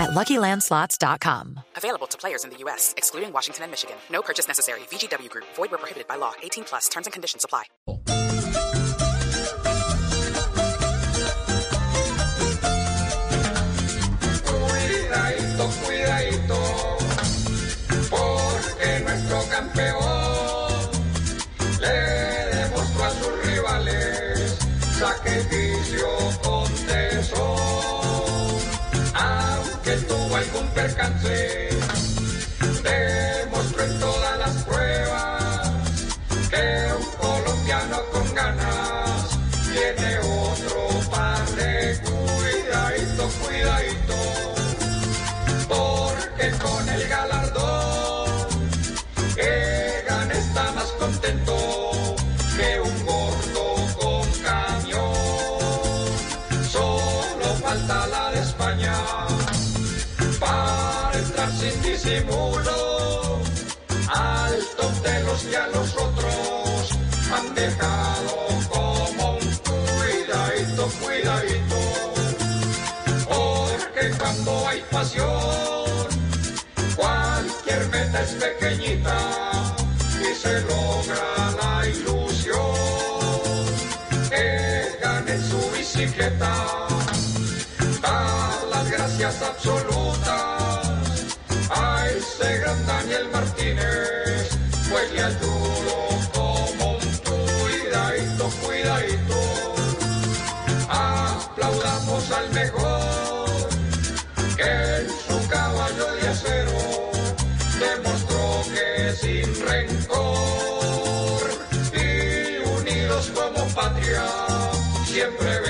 at LuckyLandSlots.com. Available to players in the U.S., excluding Washington and Michigan. No purchase necessary. VGW Group. Void where prohibited by law. 18 plus. Terms and conditions apply. Cuidadito, cuidadito, porque nuestro campeón le demostró a sus rivales sacrificio Aunque tuvo algún percance, demostró en todas las pruebas que un colombiano con ganas tiene otro par de cuidadito, cuidadito. Porque con el galardón que gana está más contento que un gordo De España para entrar sin disimulo. Al top de los que a los otros han dejado como un cuidadito, cuidadito. Porque cuando hay pasión, cualquier meta es pequeñita y se logra la ilusión. Que gane su bicicleta, absolutas. A ese gran Daniel Martínez, pues le ayudó como un cuidadito, cuidadito. Aplaudamos al mejor que en su caballo de acero demostró que sin rencor y unidos como patria siempre